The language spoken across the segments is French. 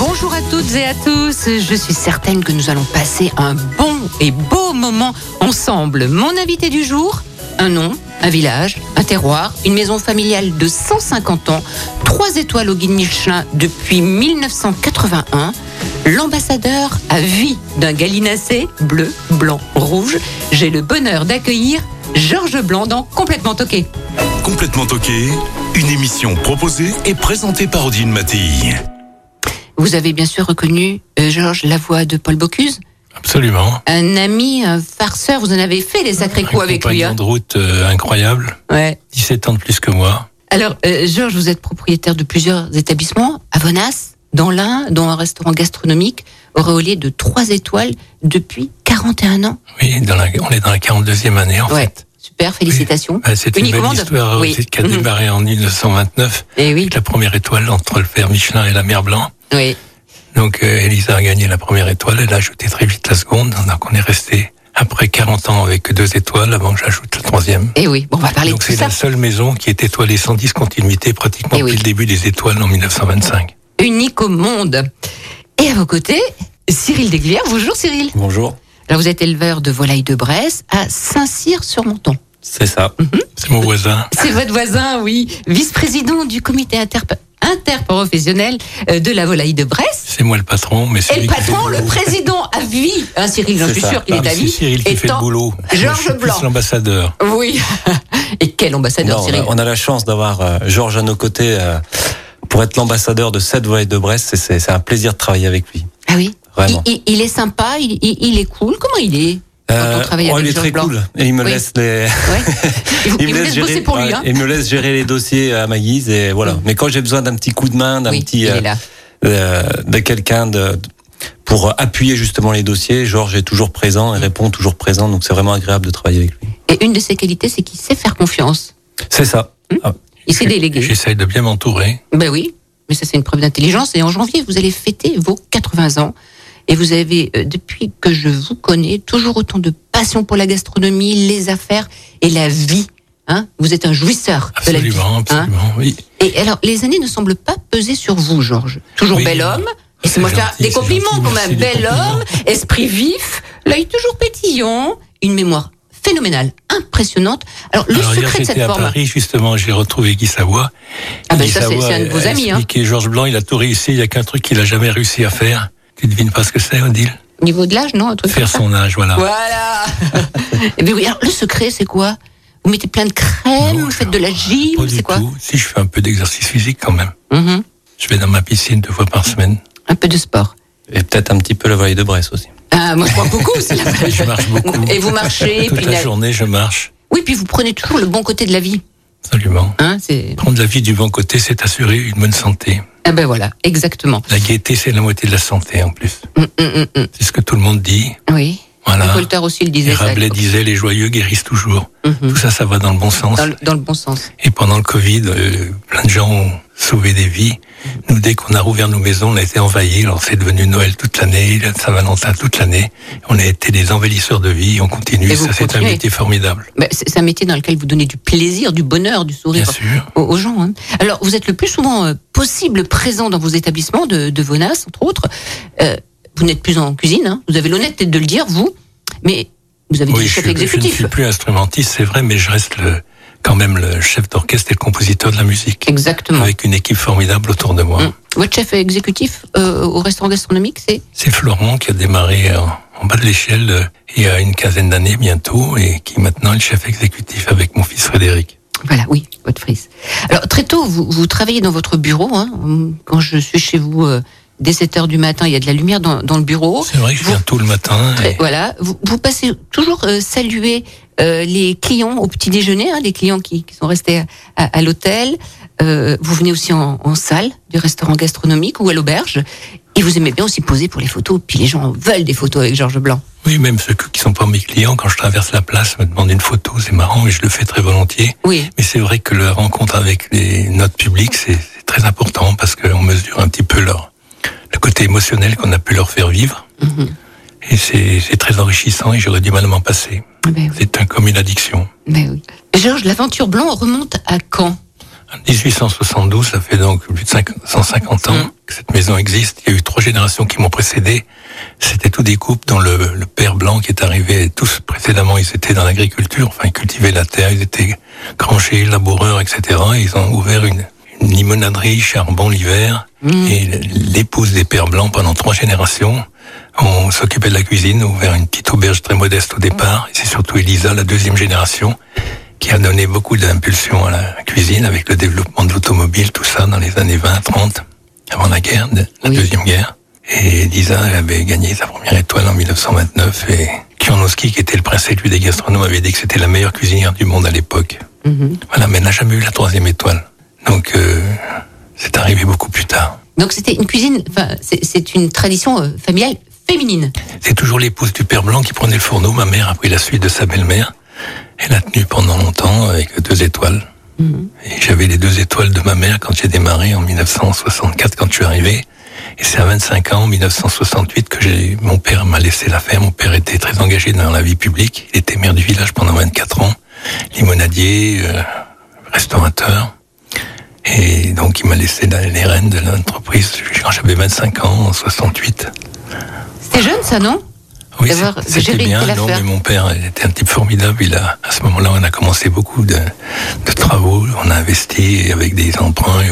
Bonjour à toutes et à tous. Je suis certaine que nous allons passer un bon et beau moment ensemble. Mon invité du jour, un nom, un village, un terroir, une maison familiale de 150 ans, trois étoiles au guide Michelin depuis 1981, l'ambassadeur à vie d'un gallinacé bleu, blanc, rouge. J'ai le bonheur d'accueillir Georges Blanc dans Complètement Toqué. Complètement toqué, une émission proposée et présentée par Odile Mattei. Vous avez bien sûr reconnu, euh, Georges, la voix de Paul Bocuse Absolument. un ami, un farceur, vous en avez fait des sacrés coups un avec lui. compagnon Hein de route euh, incroyable, ouais. 17 ans de plus que moi. Alors, euh, Georges, vous êtes propriétaire de plusieurs établissements à Vonas, dans l'un, dont un restaurant gastronomique auréolé de trois étoiles depuis 41 ans. Oui, dans la, on est dans la 42e année en ouais. fait. Super, félicitations. Bah, c'est une belle histoire Oui. aussi qui a démarré en 1929 Eh oui, la première étoile entre le père Michelin et la mère Blanc. oui. Donc euh, Elisa a gagné la première étoile, elle a ajouté très vite la seconde. Donc on est resté après 40 ans avec deux étoiles avant que j'ajoute la troisième. Eh oui, bon, on va parler Donc de tout c'est ça. la seule maison qui est étoilée sans discontinuité pratiquement Eh oui. depuis le début des étoiles en 1925. Unique au monde. Et à vos côtés, Cyril Desglières. Bonjour Cyril. Bonjour, Alors vous êtes éleveur de volailles de Bresse à Saint-Cyr-sur-Monton. c'est ça. C'est mon voisin. C'est votre voisin, oui. Vice-président du comité interp- interprofessionnel euh, de la volaille de Bresse. C'est moi le patron, mais c'est Et le patron, le président à vie, hein, Cyril, j'en C'est suis ça. sûr qu'il Ah, est à mais c'est vie. Cyril qui fait le boulot. Georges je Blanc. l'ambassadeur. Oui. Et quel ambassadeur, Non, on, Cyril a, on a la chance d'avoir euh, Georges à nos côtés euh, pour être l'ambassadeur de cette volaille de C'est c'est un plaisir de travailler avec lui. Ah oui. Vraiment. Il, il- il est sympa, il, il- il est cool. Comment il est quand on travaille oh, avec il est très Blanc cool. Et il me Oui. laisse les. Ouais. Il, vous laisse bosser pour lui. ouais, Hein. il me laisse gérer les dossiers à ma guise et voilà. Mm. Mais quand j'ai besoin d'un petit coup de main, d'un Oui, petit euh, est là. euh, de quelqu'un de pour appuyer justement les dossiers, Georges est toujours présent et Mm. répond toujours présent. Donc c'est vraiment agréable de travailler avec lui. Et une de ses qualités, c'est qu'il sait faire confiance. C'est ça. Ah, Il sait déléguer. J'essaye de bien m'entourer. Ben oui, mais ça c'est une preuve d'intelligence. Et en janvier, vous allez fêter vos 80 ans. Et vous avez, euh, depuis que je vous connais, toujours autant de passion pour la gastronomie, les affaires et la vie. Hein vous êtes un jouisseur de la vie. Absolument, hein. absolument. oui. et alors, les années ne semblent pas peser sur vous, Georges. Toujours Oui. bel homme. Et C'est c'est moi faire des compliments gentil, quand même. Bel homme, esprit vif, l'œil toujours pétillant, une mémoire phénoménale, impressionnante. Alors, le Alors hier, secret de cette à forme. Paris, justement, j'ai retrouvé Guy Savoie. Ah ben Guy ça, c'est- un de vos a amis, hein. Georges Blanc, il a tout réussi, il n'y a qu'un truc qu'il a jamais réussi à faire. Tu devines pas ce que c'est, Odile Au niveau de l'âge, non un truc Faire comme ça son âge, voilà. Voilà. Eh bien oui, alors le secret, c'est quoi? Vous mettez plein de crème, Non, vous je- faites de la gym, Pas c'est quoi? tout. Si je fais un peu d'exercice physique quand même. Mhm. Je vais dans ma piscine deux fois par semaine. Un peu de sport. Et peut-être un petit peu la volaille de Brest aussi. Ah, moi, je crois beaucoup. c'est la- Je marche beaucoup. Et vous marchez, Toute puis la la- journée, je marche. oui, puis vous prenez toujours le bon côté de la vie. Absolument. Hein, c'est... Prendre la vie du bon côté, c'est assurer une bonne santé. Ah ben voilà, exactement. La gaieté, c'est la moitié de la santé en plus. Hum, hum, hum. C'est ce que tout le monde dit. Oui. Voilà. Voltaire aussi le disait Rabelais disait les joyeux guérissent toujours. Mhm. Tout ça, ça va dans le bon sens. dans, le, dans le bon sens. Et pendant le Covid, euh, plein de gens ont sauvé des vies. Nous, dès qu'on a rouvert nos maisons, on a été envahis. Alors, c'est devenu Noël toute l'année, la Saint-Valentin toute l'année. On a été des envahisseurs de vie. On continue. Et Ça, c'est un métier formidable. Ben, c'est, un métier dans lequel vous donnez du plaisir, du bonheur, du sourire Bien sûr. aux, aux gens. hein. Alors, vous êtes le plus souvent euh, possible présent dans vos établissements de, de Vonas, entre autres. Euh, vous n'êtes plus en cuisine, hein. vous avez l'honnêteté de le dire, vous, mais vous avez Oui, dit je, chef suis- je ne exécutif. suis plus instrumentiste, c'est vrai, mais je reste le, quand même le chef d'orchestre et le compositeur de la musique. Exactement. Avec une équipe formidable autour de moi. Hum. Votre chef exécutif euh, au restaurant gastronomique, c'est C'est Florent qui a démarré en, en bas de l'échelle euh, il y a une quinzaine d'années bientôt et qui maintenant est le chef exécutif avec mon fils Frédéric. Voilà, oui, votre fils. Alors, très tôt, vous, vous travaillez dans votre bureau. Hein. Quand je suis chez vous, euh, dès 7 heures du matin, il y a de la lumière dans, dans le bureau. C'est vrai que je Vous- viens tôt le matin. Et- voilà, vous, vous passez toujours euh, saluer euh, les clients au petit déjeuner, hein, les clients qui, qui sont restés à, à- à l'hôtel. Euh, vous venez aussi en, en salle du restaurant gastronomique ou à l'auberge. Et vous aimez bien aussi poser pour les photos, puis les gens veulent des photos avec Georges Blanc. Oui, même ceux qui sont pas mes clients, quand je traverse la place, me demandent une photo, c'est marrant et je le fais très volontiers. Oui. Mais c'est vrai que la rencontre avec les, notre public, c'est c'est très important parce qu'on mesure un petit peu leur, le côté émotionnel qu'on a pu leur faire vivre. Mhm. Et c'est très enrichissant et j'aurais du mal à m'en passer. Ben oui. C'est un, comme une addiction. Ben oui. Georges, l'aventure Blanc remonte à quand? En 1872, ça fait donc plus de 5 150 ans Mhm. que cette maison existe. Il y a eu trois générations qui m'ont précédé. C'était tous des couples dont le, le père blanc qui est arrivé, tous précédemment, ils étaient dans l'agriculture, enfin ils cultivaient la terre, ils étaient granchers, laboureurs, etc. Ils ont ouvert une limonaderie, charbon l'hiver, et l'épouse des pères blancs pendant trois générations. On s'occupait de la cuisine, ouvert une petite auberge très modeste au départ. C'est surtout Elisa, la deuxième génération, qui a donné beaucoup d'impulsion à la cuisine avec le développement de l'automobile, tout ça dans les années 20, 30, avant la guerre, de- la Oui. deuxième guerre. Et Elisa elle avait gagné sa première étoile en 1929 et Kianowski, qui était le prince élu des gastronomes, avait dit que c'était la meilleure cuisinière du monde à l'époque. Mhm. Voilà, mais elle n'a jamais eu la troisième étoile. Donc, euh, c'est arrivé beaucoup plus tard. Donc c'était une cuisine, enfin c'est- une tradition euh, familiale féminine. C'est toujours l'épouse du père blanc qui prenait le fourneau. Ma mère a pris la suite de sa belle-mère. Elle a tenu pendant longtemps avec deux étoiles. Et j'avais les deux étoiles de ma mère quand j'ai démarré en 1964, quand je suis arrivé. Et c'est à 25 ans, en 1968, que j'ai, mon père m'a laissé la faire. Mon père était très engagé dans la vie publique. Il était maire du village pendant 24 ans, limonadier, euh, restaurateur. Et donc, il m'a laissé la- les rênes de l'entreprise quand j'avais 25 ans, en 68. C'était jeune ça, non? Oui, c'était bien. Non, mais mon père était un type formidable. Il a, à ce moment-là, on a commencé beaucoup de, de travaux. On a investi avec des emprunts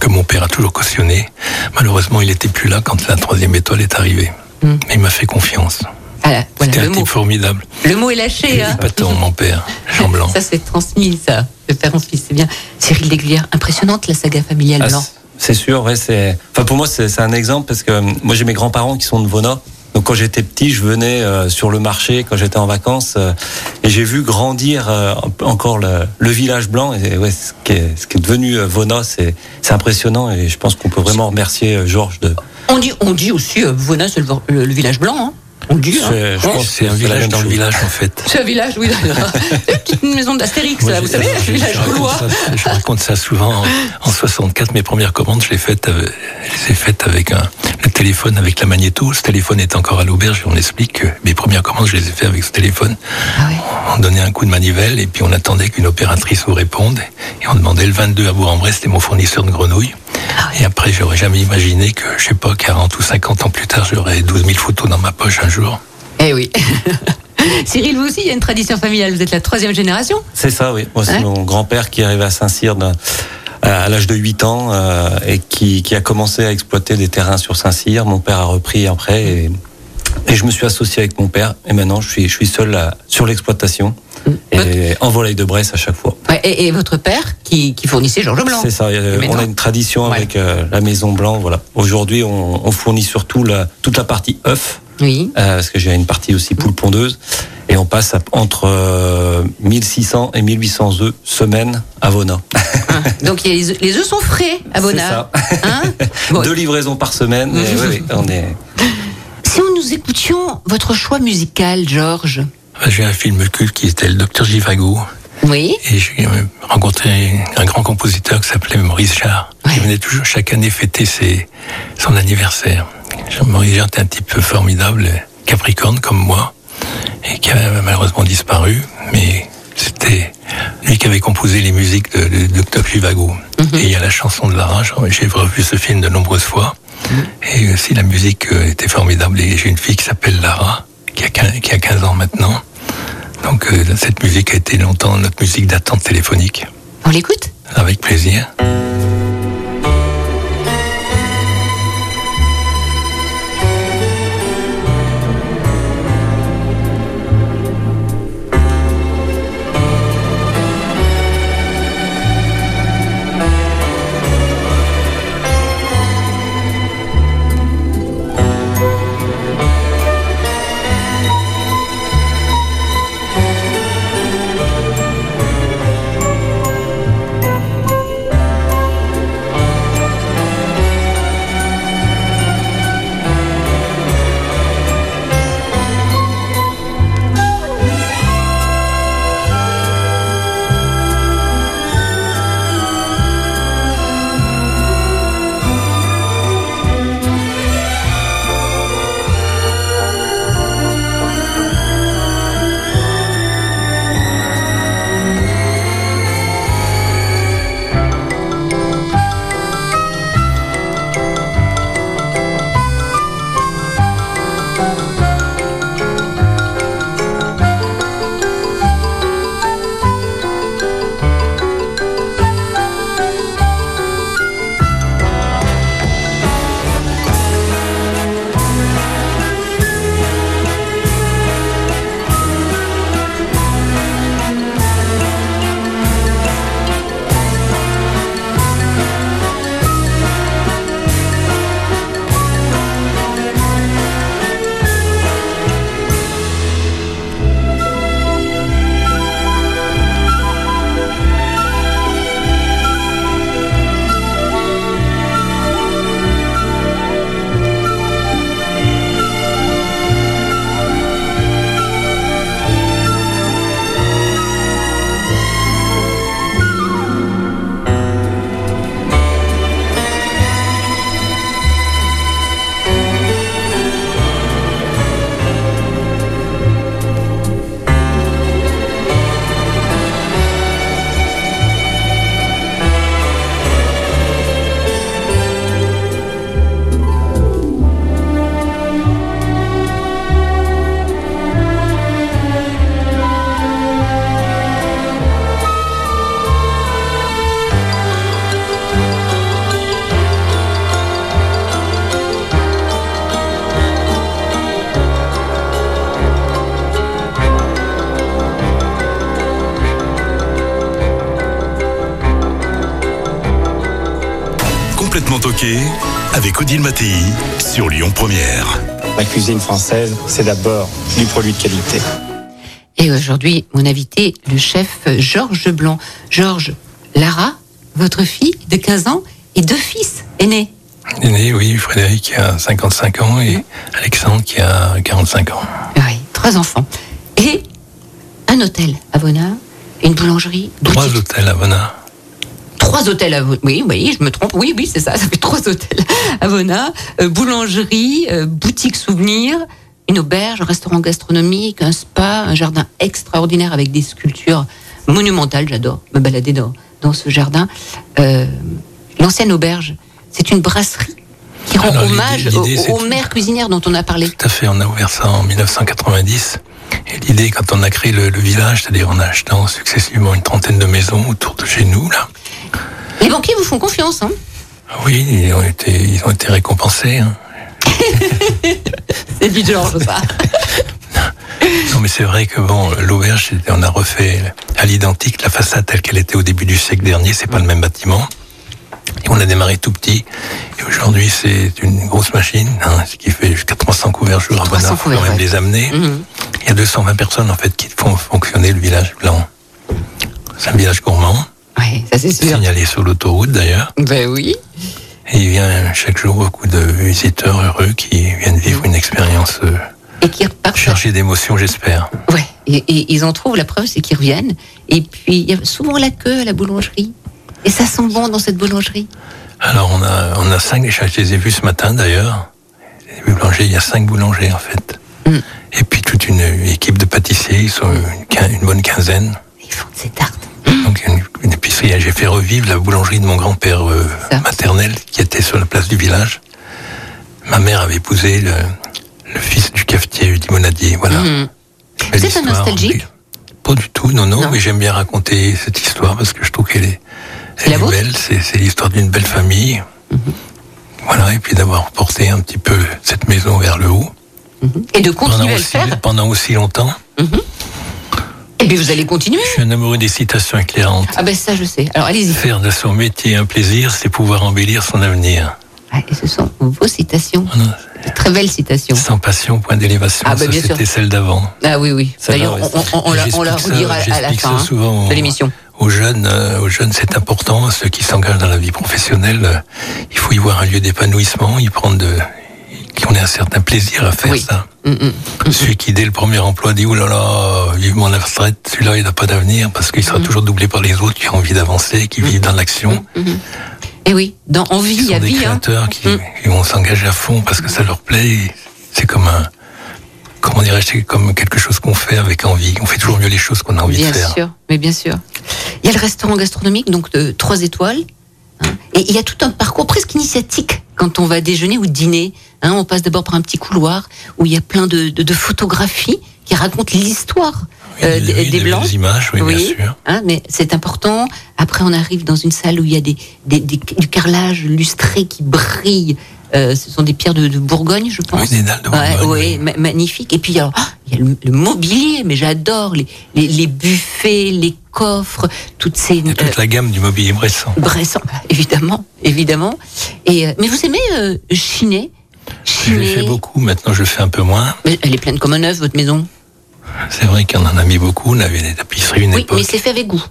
que mon père a toujours cautionné. Malheureusement, il était plus là quand la troisième étoile est arrivée. Hmm. Mais il m'a fait confiance. Voilà, voilà, C'était un mot. type formidable. Le mot est lâché. Hein. est patent, mon père, Jean Blanc. Ça c'est transmis, ça, de père en fils, c'est bien. Cyril Légulière, impressionnante la saga familiale Ah, Blanc. c'est sûr, ouais, c'est. Enfin, pour moi, c'est un exemple parce que euh, moi, j'ai mes grands-parents qui sont de Vona. Donc, quand j'étais petit, je venais euh, sur le marché quand j'étais en vacances euh, et j'ai vu grandir euh, encore le, le village blanc. Et ouais, ce qui est, ce qui est devenu euh, Vona, c'est impressionnant et je pense qu'on peut vraiment remercier euh, Georges de. On dit, on dit aussi, euh, Vonin, c'est le, le- le village blanc. Hein. On le dit. hein. C'est- je pense C'est un village dans le village, en fait. C'est un village, oui. Une petite maison d'Astérix, là, vous savez, je village gaulois. Je raconte ça souvent. En, en 64, mes premières commandes, je les, faites avec, je les ai faites avec un, le téléphone, avec la magnéto. Ce téléphone est encore à l'auberge et on explique que mes premières commandes, je les ai faites avec ce téléphone. Ah. On donnait un coup de manivelle et puis on attendait qu'une opératrice vous réponde. Et on demandait le 22 à Bourg-en-Bresse, c'était mon fournisseur de grenouilles. Et après, j'aurais jamais imaginé que, je sais pas, 40 ou 50 ans plus tard, j'aurais 12 000 photos dans ma poche un jour. Eh oui. Cyril, vous aussi, il y a une tradition familiale. Vous êtes la troisième génération. C'est ça, oui. Moi, c'est Ouais. mon grand-père qui est arrivé à Saint-Cyr à l'âge de 8 ans euh, et qui, qui a commencé à exploiter des terrains sur Saint-Cyr. Mon père a repris après et, et je me suis associé avec mon père et maintenant je suis, je suis seul à- sur l'exploitation et en volaille de Bresse à chaque fois. Ouais, et, et votre père qui, qui fournissait Georges Blanc. C'est ça, euh, on a une tradition Ouais. avec euh, la Maison Blanc. Voilà. Aujourd'hui, on, on fournit surtout la, toute la partie œuf Oui. euh, parce que j'ai une partie aussi poule pondeuse et on passe à- entre euh, 1600 et 1800 œufs semaine à Vona. Hein, Donc les, œufs- les œufs sont frais à ça. Hein? Bon, Deux livraisons par semaine. et oui, oui, on est... si on nous écoutions votre choix musical, Georges. J'ai un film culte qui était le Docteur Givago. Oui. Et j'ai euh, rencontré un grand compositeur qui s'appelait Maurice Jarre, qui Ouais. venait toujours chaque année fêter ses, son anniversaire. Maurice Jarre était un type formidable, capricorne comme moi, et qui a malheureusement disparu, mais c'était lui qui avait composé les musiques de, de, de Dr. Givago. Et il y a la chanson de Lara, j'ai revu ce film de nombreuses fois, et aussi la musique euh, était formidable. Et j'ai une fille qui s'appelle Lara, qui a 15, qui a 15 ans maintenant. Donc euh, cette musique a été longtemps notre musique d'attente téléphonique. On l'écoute? Avec plaisir. Avec Odile Mattei sur Lyon Première. La cuisine française, c'est d'abord du produit de qualité. Et aujourd'hui, mon invité, le chef Georges Blanc. Georges, Lara, votre fille de 15 ans et deux fils aînés. Aîné, oui, Frédéric qui a 55 ans et Alexandre qui a 45 ans. Oui, trois enfants. Et un hôtel à Vona, une boulangerie, Trois boutique. hôtels à Vona. Trois hôtels à Vona. Oui, oui, je me trompe. Oui, oui, c'est ça. Ça fait trois hôtels à Vona. Euh, boulangerie, euh, boutique souvenir, une auberge, un restaurant gastronomique, un spa, un jardin extraordinaire avec des sculptures monumentales. J'adore me balader dans, dans ce jardin. Euh, L'ancienne auberge, c'est une brasserie qui rend Alors, hommage aux mères cuisinières dont on a parlé. Tout à fait, on a ouvert ça en 1990. Et l'idée, quand on a créé le, le village, c'est-à-dire en achetant successivement une trentaine de maisons autour de chez nous, là, Les banquiers vous font confiance, hein oui, ils ont été, ils ont été récompensés. hein. C'est du Georges, ça. Non, mais c'est vrai que bon, l'auberge, on a refait à l'identique la façade telle qu'elle était au début du siècle dernier. C'est pas le même bâtiment. Et on a démarré tout petit. Et aujourd'hui, c'est une grosse machine, hein, ce qui fait jusqu'à 300 couverts jour à 300 Bonnard. Faut quand même ouais. les amener. Mhm. Il y a 220 personnes, en fait, qui font fonctionner le village blanc. C'est un village gourmand, Oui, ça c'est sûr. signalé sur l'autoroute d'ailleurs. Ben oui. Et il vient chaque jour beaucoup de visiteurs heureux qui viennent vivre une expérience euh, Et qui repartent. chargée d'émotions, j'espère. Ouais. Et, et ils en trouvent, la preuve, c'est qu'ils reviennent. Et puis, il y a souvent la queue à la boulangerie. Et ça sent bon dans cette boulangerie. Alors on a on a cinq, je les ai vus ce matin d'ailleurs. Les boulangers, il y a cinq boulangers en fait. Mm. Et puis toute une équipe de pâtissiers, ils sont une, bonne quinzaine. Ils font de ces tartes. Donc une, une. J'ai fait revivre la boulangerie de mon grand-père euh, maternel qui était sur la place du village. Ma mère avait épousé le, le fils du cafetier limonadier. Voilà. Mhm. Êtes un histoire. nostalgique Pas du tout, non, non, Non. mais j'aime bien raconter cette histoire parce que je trouve qu'elle est, C'est elle est belle. C'est, c'est l'histoire d'une belle famille. Voilà, et puis d'avoir porté un petit peu cette maison vers le haut Et de pendant continuer à le faire. pendant aussi longtemps. Et puis, vous allez continuer. Je suis un amoureux des citations éclairantes. Ah ben ça, je sais. Alors, allez-y. Faire de son métier un plaisir, c'est pouvoir embellir son avenir. Ah, et ce sont vos citations. Voilà. De très belles citations. Sans passion, point d'élévation. Ah, bah, ça, bien sûr. c'était celle d'avant. Ah oui, oui. D'ailleurs, on, on- on on la redira à la fin hein, souvent de l'émission. Aux jeunes, euh, aux jeunes, c'est important. Ceux qui s'engagent dans la vie professionnelle, euh, il faut y voir un lieu d'épanouissement, y prendre de, qu'on ait un certain plaisir à faire Oui. ça. Mm, mm. Celui qui dès le premier emploi dit oh là là, vivement la retraite, celui-là il n'a pas d'avenir parce qu'il Mm. sera toujours doublé par les autres qui ont envie d'avancer, qui vivent dans l'action, Et oui, dans Envie, il y a des vie. Hein. créateurs qui, Mm. qui vont s'engager à fond parce que ça leur plaît. C'est comme un, comment dirais-je, c'est comme quelque chose qu'on fait avec envie. On fait toujours mieux les choses qu'on a envie Bien de faire. sûr, mais bien sûr. Il y a le restaurant gastronomique, donc de trois étoiles. Hein, et il y a tout un parcours presque initiatique quand on va déjeuner ou dîner. hein. on passe d'abord par un petit couloir où il y a plein de, de- de photographies qui racontent l'histoire euh, des, oui, des blancs. belles images, oui, bien sûr. hein, mais c'est important. Après, on arrive dans une salle où il y a des, des- des- du carrelage lustré qui brille. Euh, ce sont des pierres de, de Bourgogne, je pense. Oui, des dalles de Bourgogne, ouais, magnifique. Et puis ah, il y a le, le mobilier, mais j'adore les, les, les buffets, les coffres, toutes ces Il y a toute euh, la gamme du mobilier Bressan. Bressan, évidemment, évidemment. Et euh, mais vous aimez euh, chiner, Je l'ai fait beaucoup, maintenant je le fais un peu moins. Mais elle est pleine comme un œuf, votre maison? C'est vrai qu'on en a mis beaucoup, on avait des tapisseries une Oui, époque. mais c'est fait avec goût.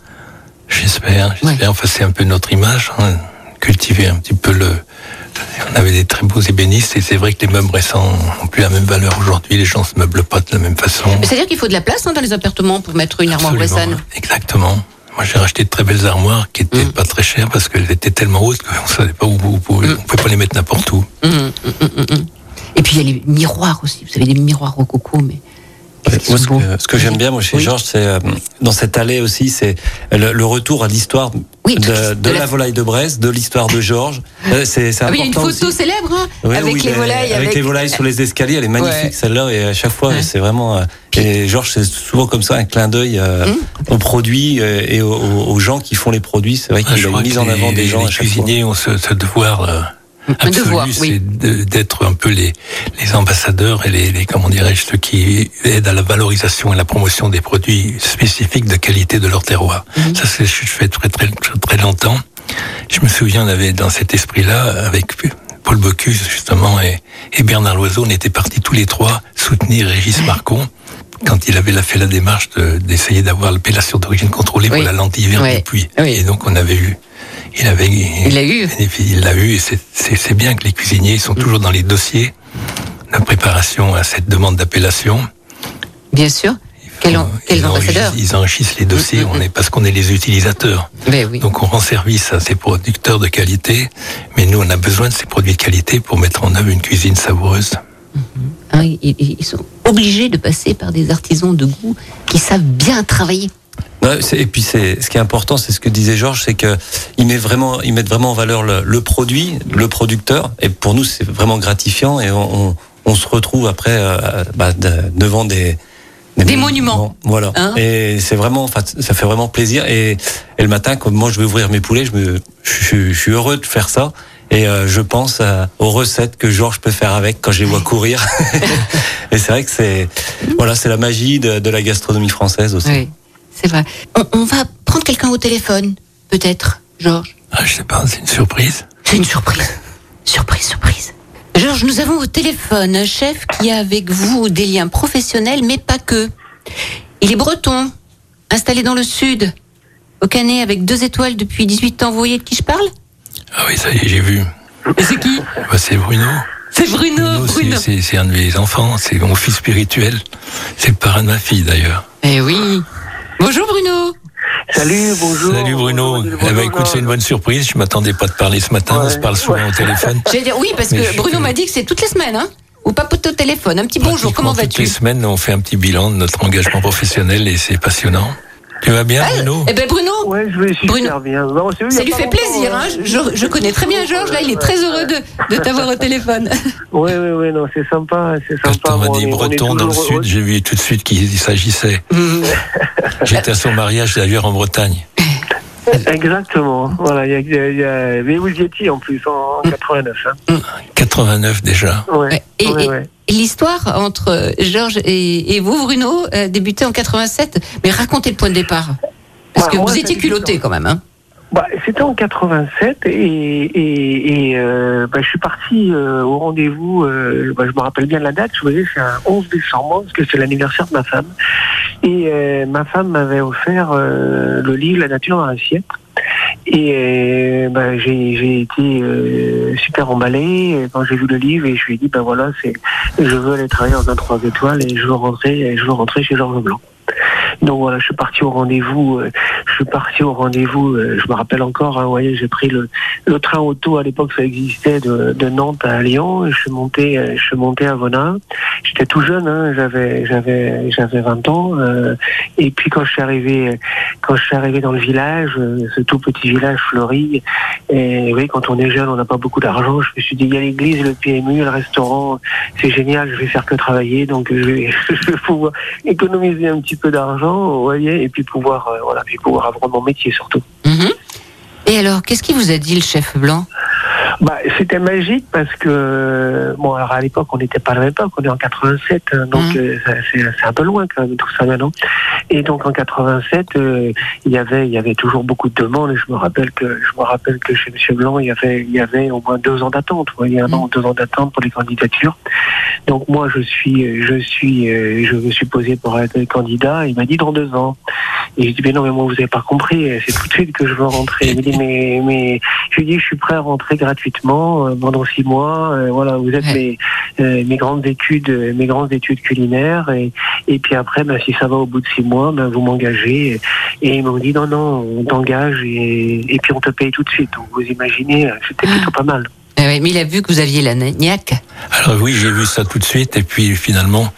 J'espère, j'espère. Ouais. Enfin, c'est un peu notre image, hein, cultiver un petit peu le. On avait des très beaux ébénistes et c'est vrai que les meubles récents n'ont plus la même valeur aujourd'hui. Les gens se meublent pas de la même façon. C'est-à-dire qu'il faut de la place hein, dans les appartements pour mettre une armoire Absolument, Bressan. Exactement. Moi, j'ai racheté de très belles armoires qui étaient Mm. pas très chères parce qu'elles étaient tellement hautes qu'on savait pas où, où- où- on pouvait pas les mettre n'importe où. Hum. Et puis il y a les miroirs aussi. Vous savez, des miroirs rococo, mais. Moi, ce que, ce que j'aime bien, moi, chez Oui. Georges, c'est euh, dans cette allée aussi, c'est le, le retour à l'histoire Oui, de, de- la- la volaille de Brest, de l'histoire de Georges. Euh, C'est c'est Ah oui, il y a une photo aussi. célèbre hein, Oui, avec oui, les volailles. avec, les volailles sur les escaliers, elle est magnifique Ouais. celle-là et à chaque fois Ouais. c'est vraiment euh, et Georges c'est souvent comme ça un clin d'œil euh, Mmh. aux produits euh, et aux, aux gens qui font les produits. C'est vrai Ah, qu'il je a une mise en avant les- des gens les à chaque fois. cuisiniers ont ce, ce devoir euh, absolu, oui. c'est de- d'être un peu les, les ambassadeurs et les, les comment dirais-je ceux qui aident à la valorisation et la promotion des produits spécifiques de qualité de leur terroir. Mhm. Ça, c'est ce que je fais très très très, longtemps. je me souviens, on avait dans cet esprit-là, avec Paul Bocuse justement et, et Bernard Loiseau, on était partis tous les trois soutenir Régis Marcon quand il avait fait la démarche d'essayer d'avoir l'appellation d'origine contrôlée pour la lentille verte du puits. Et donc on avait eu il avait, il l'a eu. Il l'a eu et c'est bien que les cuisiniers sont toujours dans les dossiers de préparation à cette demande d'appellation. Bien sûr. Quel, quel ils, ambassadeur enrichissent, ils enrichissent les dossiers Mm, mm, on est, parce qu'on est les utilisateurs. Ben oui. Donc on rend service à ces producteurs de qualité, mais nous on a besoin de ces produits de qualité pour mettre en œuvre une cuisine savoureuse. Hein, ils, ils sont obligés de passer par des artisans de goût qui savent bien travailler. Et puis c'est ce qui est important, c'est ce que disait Georges, c'est que ils mettent vraiment, ils mettent vraiment en valeur le, le produit, le producteur. Et pour nous, c'est vraiment gratifiant. Et on, on, on se retrouve après euh, bah, de- devant des Des monuments. Voilà. Hein et c'est vraiment, enfin, ça fait vraiment plaisir. Et, et le matin, comme moi, je vais ouvrir mes poulets, je me, je, je suis heureux de faire ça. Et euh, je pense à- aux recettes que Georges peut faire avec quand je les vois courir. et c'est vrai que c'est, voilà, c'est la magie de, de la gastronomie française aussi. Oui, c'est vrai. On, on va prendre quelqu'un au téléphone, peut-être, Georges. Ah, je sais pas, c'est une surprise. C'est une surprise. Surprise, surprise. Georges, nous avons au téléphone un chef qui a avec vous des liens professionnels, mais pas que. Il est breton, installé dans le sud, au Canet avec deux étoiles depuis 18 ans. Vous voyez de qui je parle? Ah oui, ça y est, j'ai vu. Et c'est qui? Bah, c'est Bruno. C'est Bruno. Bruno, c'est un de mes enfants, c'est mon fils spirituel. C'est le parrain de ma fille d'ailleurs. Eh oui. Bonjour Bruno. Salut, bonjour. Salut Bruno. Bonjour, Eh ben, écoute, c'est une bonne surprise. Je m'attendais pas de parler ce matin. On se parle souvent au téléphone. J'allais dire oui parce Mais que Bruno m'a dit que c'est toutes les semaines, hein Ou papoter au téléphone. Un petit bonjour. Comment Toutes les vas-tu semaines, on fait un petit bilan de notre engagement professionnel et c'est passionnant. Tu vas bien, Bruno Eh ben Bruno, Ouais, je vais super Bruno. bien. Non, ça lui fait plaisir. Hein je, je connais très bien Georges. Là, il est très heureux de, de t'avoir au téléphone. Ouais, ouais, ouais, non, c'est sympa, c'est Quand sympa. on m'a dit breton dans le sud, j'ai vu tout de suite qu'il s'agissait. J'étais à son mariage d'ailleurs en Bretagne. Exactement. Voilà, il y a, y a- il y a- mais vous y étiez en plus en 89. Hein. 89 déjà. Ouais. Ouais. Et, ouais, et- ouais. L'histoire entre Georges et, et vous, Bruno, a débuté en 87. Mais racontez le point de départ. Parce Bah, que vous étiez culotté quand même. Hein Bah, C'était en 87 et, et, et euh, bah, je suis parti euh, au rendez-vous, euh, bah, je me rappelle bien la date, je voyais c'est un 11 décembre parce que c'est l'anniversaire de ma femme. Et euh, ma femme m'avait offert euh, le livre La nature dans l'assiette. Et bah, j'ai été euh, super emballé quand j'ai vu le livre et je lui ai dit ben voilà c'est je veux aller travailler dans un 3 étoiles et je veux rentrer je veux rentrer chez Georges Blanc. Donc voilà, je suis parti au rendez-vous. euh, je suis parti au rendez-vous. euh, je me rappelle encore. Hein, vous voyez, j'ai pris le, train auto à l'époque, ça existait de, Nantes à Lyon. Je suis monté, euh, je suis monté à Vonin. J'étais tout jeune. Hein, j'avais, j'avais, j'avais 20 ans. et puis quand je suis arrivé, quand je suis arrivé dans le village, ce tout petit village fleuri. Et oui, quand on est jeune, on n'a pas beaucoup d'argent. Je me suis dit, il y a l'église, le PMU, le restaurant. C'est génial. Je vais faire que travailler. Donc je vais pouvoir économiser un petit peu d'argent, vous voyez, et puis pouvoir, euh, voilà, puis pouvoir avoir mon métier surtout. Mhm. Et alors, qu'est-ce qui vous a dit le chef blanc? Bah, c'était magique parce que, bon, alors à l'époque, on n'était pas à la même époque, on est en 87, hein, donc Mhm. euh, c'est un peu loin quand même tout ça maintenant. Et donc en 87, euh, il y avait, il y avait toujours beaucoup de demandes. Et je me rappelle que, je me rappelle que chez Monsieur Blanc, il y avait, il y avait au moins deux ans d'attente. Vous voyez, un an, deux ans d'attente pour les candidatures. Donc moi, je suis, je suis, euh, je me suis posé pour être candidat. Il m'a dit dans deux ans. Et je dis mais non, mais moi vous avez pas compris. C'est tout de suite que je veux rentrer. Il me dit mais, mais, je lui dis je suis prêt à rentrer gratuitement euh, pendant six mois. Euh, voilà, vous êtes Ouais. mes, euh, mes grandes études, mes grandes études culinaires. Et, et puis après, ben, si ça va au bout de six mois, ben, vous m'engagez. Et ils m'ont dit non, non, on t'engage et, et puis on te paye tout de suite. Donc vous imaginez, c'était plutôt pas mal. Ah ouais, Mais il a vu que vous aviez la niaque. Alors oui, j'ai vu ça tout de suite et puis finalement,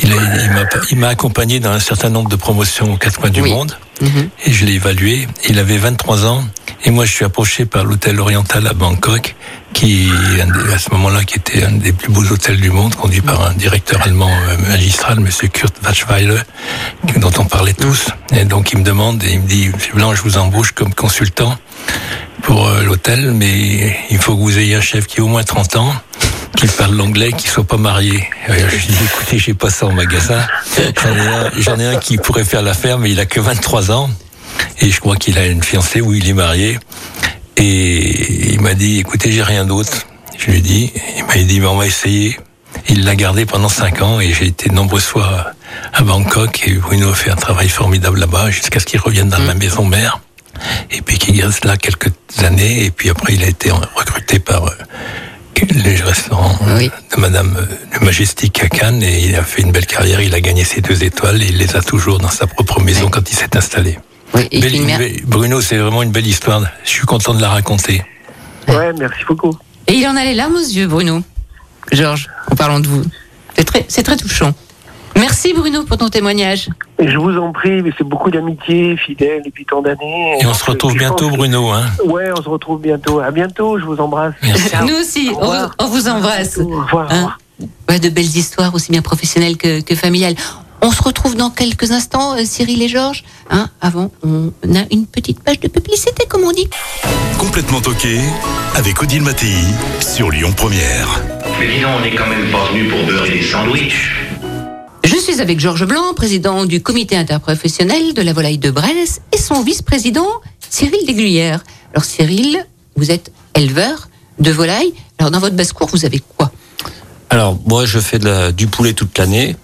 il m'a accompagné dans un certain nombre de promotions aux quatre coins du Oui. monde Mhm. et je l'ai évalué. Il avait 23 ans et moi je suis approché par l'hôtel oriental à Bangkok qui à ce moment-là qui était un des plus beaux hôtels du monde conduit par un directeur allemand euh, magistral monsieur Kurt Wachweiler dont on parlait tous et donc il me demande et il me dit Blanc je vous embauche comme consultant pour euh, l'hôtel mais il faut que vous ayez un chef qui a au moins 30 ans qui parle l'anglais, qui soit pas marié. Je dis, écoutez, j'ai pas ça au magasin. J'en ai ai un qui pourrait faire l'affaire, mais il a que 23 ans. Et je crois qu'il a une fiancée où il est marié. Et il m'a dit, écoutez, j'ai rien d'autre. Je lui ai dit, il m'a dit, ben, on va essayer. Il l'a gardé pendant cinq ans et j'ai été de nombreuses fois à Bangkok et Bruno a fait un travail formidable là-bas jusqu'à ce qu'il revienne dans ma maison mère et puis qu'il reste là quelques années et puis après il a été recruté par euh, les restaurants Oui. de Madame euh, le Majestic à Cannes et il a fait une belle carrière. Il a gagné ses deux étoiles et il les a toujours dans sa propre maison quand il s'est installé. Oui, et Belle- mère- Bruno, c'est vraiment une belle histoire. Je suis content de la raconter. Ouais, merci beaucoup. Et il en a les larmes aux yeux, Bruno. Georges, en parlant de vous. C'est très, c'est très touchant. Merci Bruno pour ton témoignage. Et je vous en prie, mais c'est beaucoup d'amitié, fidèle depuis tant d'années. Et on se retrouve bientôt, que- Bruno. Hein. Ouais, on se retrouve bientôt. À bientôt, je vous embrasse. Merci. Nous aussi, Au on vous, revoir. on vous embrasse. Au revoir. Hein. Ouais, de belles histoires, aussi bien professionnelles que, que familiales. On se retrouve dans quelques instants, euh, Cyril et Georges. Hein, avant, on a une petite page de publicité, comme on dit. Complètement toqué avec Odile Mattei sur Lyon Première. Mais dis donc, on n'est quand même pas venu pour beurrer des sandwichs. Je suis avec Georges Blanc, président du comité interprofessionnel de la volaille de Bresse, et son vice-président, Cyril Desglières. Alors Cyril, vous êtes éleveur de volailles. Alors dans votre basse-cour, vous avez quoi? Alors, moi, je fais de la- du poulet toute l'année.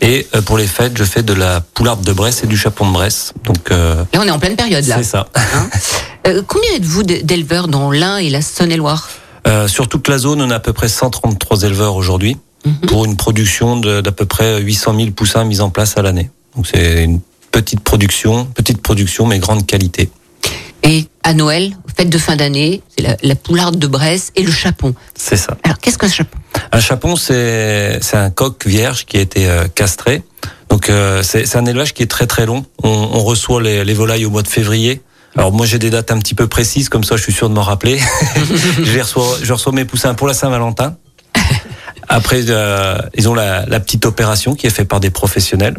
Et euh, pour les fêtes, je fais de la poularde de Bresse et du chapon de Bresse. Donc, euh, Là, on est en pleine période, là. c'est ça. Hein Euh, combien êtes-vous d'éleveurs dans l'Ain et la Saône-et-Loire? Euh, sur toute la zone, on a à peu près 133 éleveurs aujourd'hui pour une production d'à peu près 800 000 poussins mis en place à l'année. Donc, c'est une petite production, petite production, mais grande qualité. Et à Noël, fête de fin d'année, c'est la, la poularde de Bresse et le chapon. C'est ça. Alors, qu'est-ce qu'un chapon? Un chapon, c'est c'est un coq vierge qui a été euh, castré. Donc euh, c'est c'est un élevage qui est très très long. On, on reçoit les, les volailles au mois de février. Alors moi j'ai des dates un petit peu précises, comme ça je suis sûr de m'en rappeler. je, les reçois, je reçois mes poussins pour la Saint-Valentin. Après, euh, ils ont la, la petite opération qui est faite par des professionnels.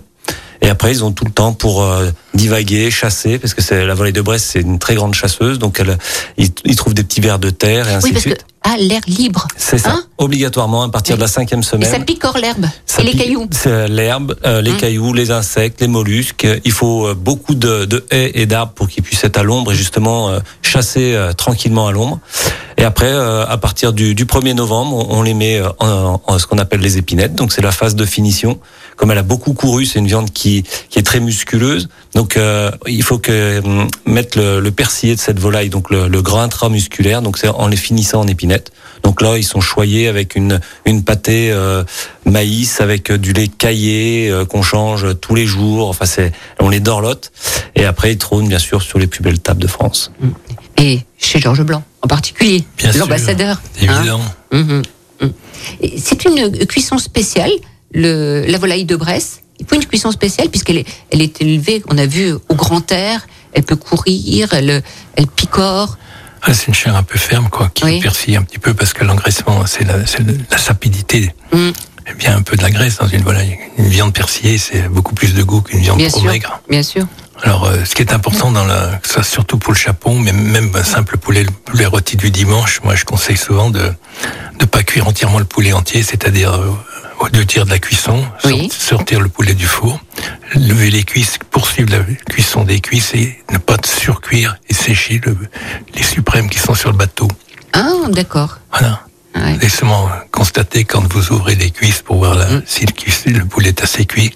Et après, ils ont tout le temps pour euh, divaguer, chasser, parce que c'est la volaille de Brest, c'est une très grande chasseuse, donc elle, ils, ils trouvent des petits vers de terre et ainsi Oui, de parce que suite. ah, l'air libre. C'est ça, Hein obligatoirement à partir de la cinquième Et semaine. ça picore l'herbe et les cailloux. C'est l'herbe, euh, les Hein cailloux, les insectes, les mollusques. Il faut euh, beaucoup de, de haies et d'arbres pour qu'ils puissent être à l'ombre et justement euh, chasser euh, tranquillement à l'ombre. Et après, euh, à partir du, du 1er novembre, on, les met euh, en, ce qu'on appelle les épinettes. Donc c'est la phase de finition. Comme elle a beaucoup couru, c'est une viande qui, qui est très musculeuse. Donc euh, il faut hum, mettre le, persillé de cette volaille, donc le, le gras intramusculaire. Donc c'est en les finissant en épinettes. Donc là, ils sont choyés avec une, une pâtée maïs avec du lait caillé qu'on change tous les jours. Enfin, c'est on les dorlote et après ils trônent bien sûr sur les plus belles tables de France. Et chez Georges Blanc, en particulier, l'ambassadeur. C'est hein. évident. Mhm, mhm. Et C'est une cuisson spéciale, le, la volaille de Bresse. Il faut une cuisson spéciale puisqu'elle est, elle est élevée, on a vu, au grand air. Elle peut courir, elle, elle picore. Ah, c'est une chair un peu ferme, quoi, qui Oui. persille un petit peu parce que l'engraissement, c'est la, sapidité. Mm. Y a bien un peu de la graisse dans une volaille. Une viande persillée, c'est beaucoup plus de goût qu'une viande Bien trop sûr, maigre. bien sûr. Alors, euh, ce qui est important dans la, soit surtout pour le chapon, mais même un simple poulet, le poulet rôti du dimanche, moi je conseille souvent de ne pas cuire entièrement le poulet entier, c'est-à-dire euh, aux deux tiers de la cuisson, Oui. sort- sortir le poulet du four, lever les cuisses, poursuivre la cuisson des cuisses et ne pas surcuire et sécher le- les suprêmes qui sont sur le bateau. Ah, d'accord. Voilà. Ouais. Et seulement constater quand vous ouvrez les cuisses pour voir la- Mm. si le, poulet est assez cuit,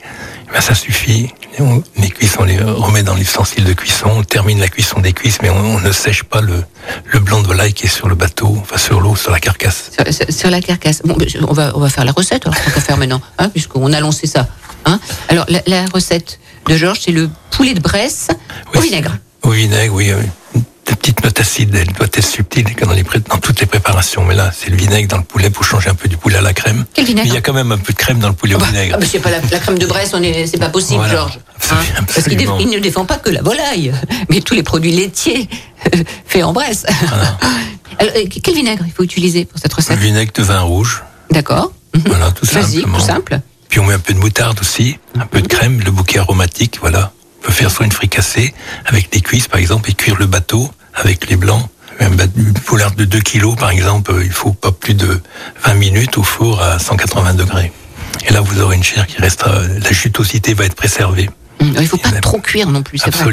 ben ça suffit. On- les cuisses, on les remet dans l'ustensile de cuisson, on termine la cuisson des cuisses, mais on, on ne sèche pas le, le blanc de volaille qui est sur le bateau, enfin sur l'eau, sur la carcasse. Sur, la carcasse. Bon, on va, on va faire la recette, alors, tant qu'à faire maintenant, hein, puisqu'on a lancé ça. Hein. Alors, la, la recette de Georges, c'est le poulet de Bresse au vinaigre. Au vinaigre, oui. oui. Des petites notes acides, elle doit être subtile dans, les pré- dans toutes les préparations. Mais là, c'est le vinaigre dans le poulet pour changer un peu du poulet à la crème. Quel Mais vinaigre il y a quand même un peu de crème dans le poulet Ah au bah, vinaigre. ah bah, c'est pas la, la crème de Bresse, on est, c'est pas possible, Voilà. Georges. Absolument, Parce qu'il il ne défend pas que la volaille, mais tous les produits laitiers faits en Bresse. Alors, euh, quel vinaigre il faut utiliser pour cette Le recette vinaigre de vin rouge. D'accord. Voilà, tout simplement. tout simple. Puis on met un peu de moutarde aussi, un peu de crème, le bouquet aromatique, voilà. On peut faire soit une fricassée avec des cuisses par exemple et cuire le bateau avec les blancs. Un poulard de 2 kilos par exemple, il faut pas plus de 20 minutes au four à 180 degrés. Et là vous aurez une chair qui restera, la jutosité va être préservée. Il faut pas trop cuire non plus, c'est vrai.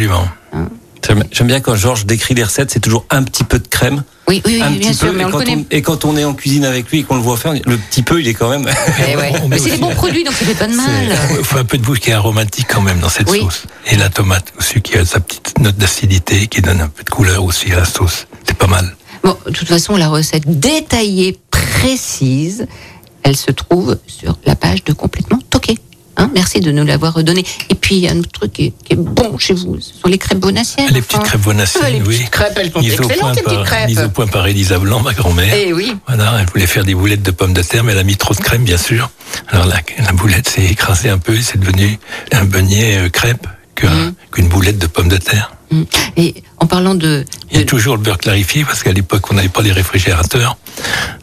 J'aime bien quand Georges décrit les recettes, c'est toujours un petit peu de crème. Oui, oui, un oui, bien petit sûr, peu. mais et, on quand connaît. on, et quand on est en cuisine avec lui et qu'on le voit faire, le petit peu, il est quand même. Eh ouais. Mais c'est des bons produits, donc ça fait pas de mal. Il faut un peu de goût qui est aromatique quand même dans cette Oui. sauce. Et la tomate aussi qui a sa petite note d'acidité qui donne un peu de couleur aussi à la sauce. C'est pas mal. Bon, de toute façon, la recette détaillée, précise, elle se trouve sur la page de Complètement Toqué. Hein, merci de nous l'avoir redonné. Et puis, il y a un autre truc qui est, qui est bon chez vous, ce sont les crêpes bonassiennes. Les petites crêpes bonassiennes, Ah, les oui. petites crêpes, elles sont Mises excellentes, petites crêpes. mises au point par Elisa Blanc, ma grand-mère. Eh oui. Voilà, elle voulait faire des boulettes de pommes de terre, mais elle a mis trop de crème, bien sûr. Alors la, la boulette s'est écrasée un peu, et c'est devenu un beignet euh, crêpe qu'un- qu'une boulette de pommes de terre. Mm. Et en parlant de... Il y a toujours le beurre clarifié, parce qu'à l'époque, on n'avait pas les réfrigérateurs.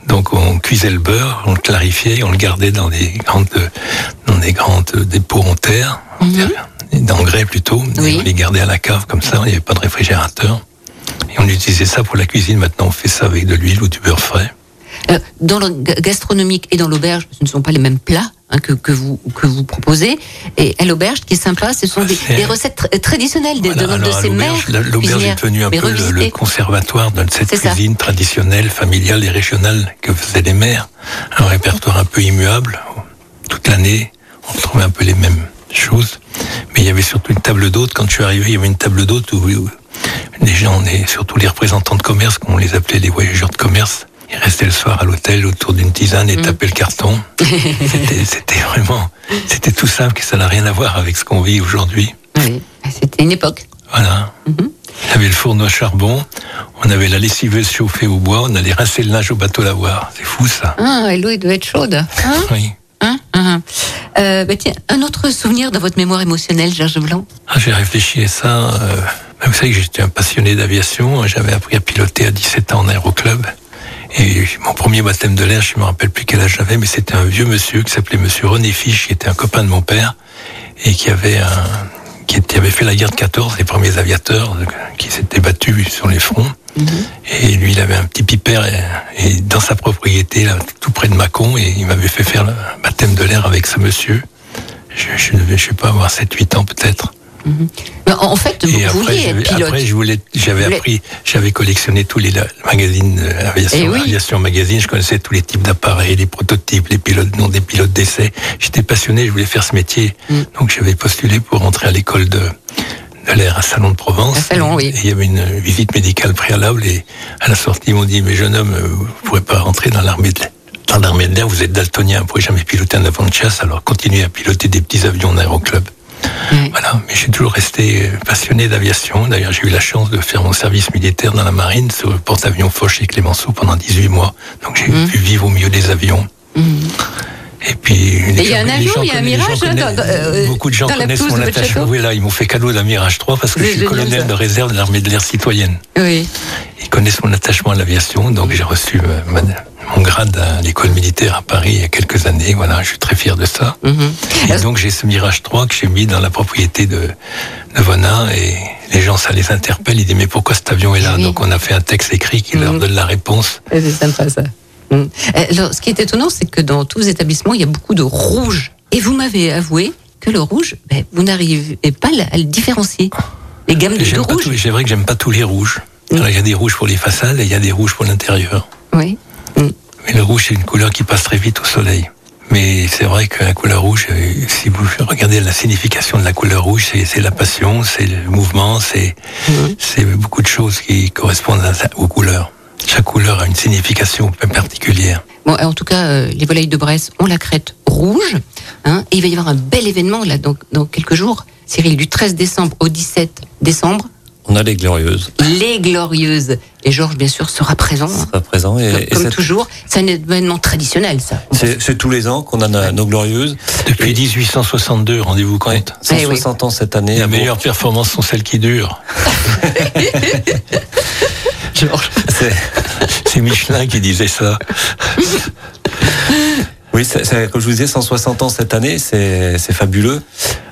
Donc, on cuisait le beurre, on le clarifiait, on le gardait dans des grandes, dans des grandes dépôts en terre, terre- d'engrais plutôt. Et Oui. on les gardait à la cave, comme ça, il n'y avait pas de réfrigérateur. Et on utilisait ça pour la cuisine. Maintenant, on fait ça avec de l'huile ou du beurre frais. Euh, dans le ga- gastronomique et dans l'auberge, ce ne sont pas les mêmes plats hein, que, que, vous, que vous proposez. Et à l'auberge, ce qui est sympa, ce sont des, recettes tr- traditionnelles de, Voilà, de alors, à ces mères. l'auberge, est devenue un peu le, conservatoire de cette ça. cuisine traditionnelle, familiale et régionale que faisaient les mères. Un répertoire un peu immuable. Toute l'année, on retrouvait un peu les mêmes choses. Mais il y avait surtout une table d'hôte. Quand je suis arrivé, il y avait une table d'hôte où, où les gens, et surtout les représentants de commerce, qu'on les appelait les voyageurs de commerce, ils restaient le soir à l'hôtel autour d'une tisane et tapaient le carton. C'était- vraiment, c'était tout simple, que ça n'a rien à voir avec ce qu'on vit aujourd'hui. Oui, c'était une époque. Voilà. On avait le fourneau à charbon, on avait la lessiveuse chauffée au bois, on allait rincer le linge au bateau lavoir. C'est fou ça. Ah, et l'eau, elle doit être chaude. Hein Oui. Hein Hein Euh, bah tiens, un autre souvenir dans votre mémoire émotionnelle, Georges Blanc? Ah, J'ai réfléchi à ça. euh, vous savez que j'étais un passionné d'aviation. J'avais appris à piloter à 17 ans en aéroclub. Et mon premier baptême de l'air, je me rappelle plus quel âge j'avais, mais c'était un vieux monsieur qui s'appelait Monsieur René Fiche, qui était un copain de mon père et qui avait un, qui était- avait fait la guerre de 14, les premiers aviateurs euh, qui s'étaient battus sur les fronts. Et lui, il avait un petit pipère et, et dans sa propriété, là, tout près de Mâcon, et il m'avait fait faire le baptême de l'air avec ce monsieur. Je, je je sais pas, avoir 7-8 ans peut-être. Bah, En en fait, vous Et après, être j'avais- pilote. après, je voulais, j'avais Vous voulez- appris, j'avais collectionné tous les magazines euh, aviation, Eh oui. aviation magazine. Je connaissais tous les types d'appareils, les prototypes, les pilotes, non des pilotes d'essai. J'étais passionné, je voulais faire ce métier. Mm. Donc, j'avais postulé pour rentrer à l'école de, de l'air à Salon de Provence. Salon, oui. Et il y avait une visite médicale préalable et à la sortie, ils m'ont dit, mais jeune homme, euh, vous ne pourrez pas rentrer dans l'armée de l'air. Dans l'armée de l'air, vous êtes daltonien, vous ne pourrez jamais piloter un avion de chasse, alors continuez à piloter des petits avions en Ouais. Voilà, mais j'ai toujours resté passionné d'aviation. D'ailleurs, j'ai eu la chance de faire mon service militaire dans la marine sur le porte-avions Foch et Clémenceau pendant 18 mois. Donc j'ai pu vivre au milieu des avions. Et puis, il y a un avion, il y a un Mirage, dans- euh, beaucoup de gens connaissent mon attachement. Oui, là, ils m'ont fait cadeau d'un Mirage 3 parce que je suis génial, colonel ça. de réserve de l'armée de l'air citoyenne. Oui. Ils connaissent mon attachement à l'aviation, donc j'ai reçu euh, ma- mon grade à l'école militaire à Paris il y a quelques années. Voilà, je suis très fier de ça. Mhm. Et donc j'ai ce Mirage 3 que j'ai mis dans la propriété de, de Vonin et les gens ça les interpelle, ils disent mais pourquoi cet avion est là? Oui. Donc on a fait un texte écrit qui leur Mhm. donne la réponse. Eh, C'est sympa ça. Mm. Euh, Alors, ce qui est étonnant, c'est que dans tous les établissements, il y a beaucoup de rouge. Et vous m'avez avoué que le rouge, ben, vous n'arrivez pas à le différencier. Les gammes de, rouge. C'est vrai que j'aime pas tous les rouges. Alors, il y a des rouges pour les façades et il y a des rouges pour l'intérieur. Oui. Mais le rouge c'est une couleur qui passe très vite au soleil. Mais c'est vrai que la couleur rouge, euh, si vous regardez la signification de la couleur rouge, c'est- la passion, c'est le mouvement, c'est beaucoup de choses qui correspondent à aux couleurs. Chaque couleur a une signification particulière. Bon, en tout cas, euh, les volailles de Bresse ont la crête rouge. Hein, et il va y avoir un bel événement là dans, dans quelques jours. Cyril, du 13 décembre au 17 décembre, On a les glorieuses. les Glorieuses. Et Georges, bien sûr, sera présent. hein, Pas présent. Et, comme et toujours. C'est un événement traditionnel, ça. c'est tous les ans qu'on a nos, nos glorieuses. Depuis 1862, rendez-vous compte 160 ans cette année. Les meilleures performances sont celles qui durent. Georges. C'est- C'est Michelin qui disait ça. Oui, c'est, c'est- comme je vous disais, 160 ans cette année, c'est, c'est fabuleux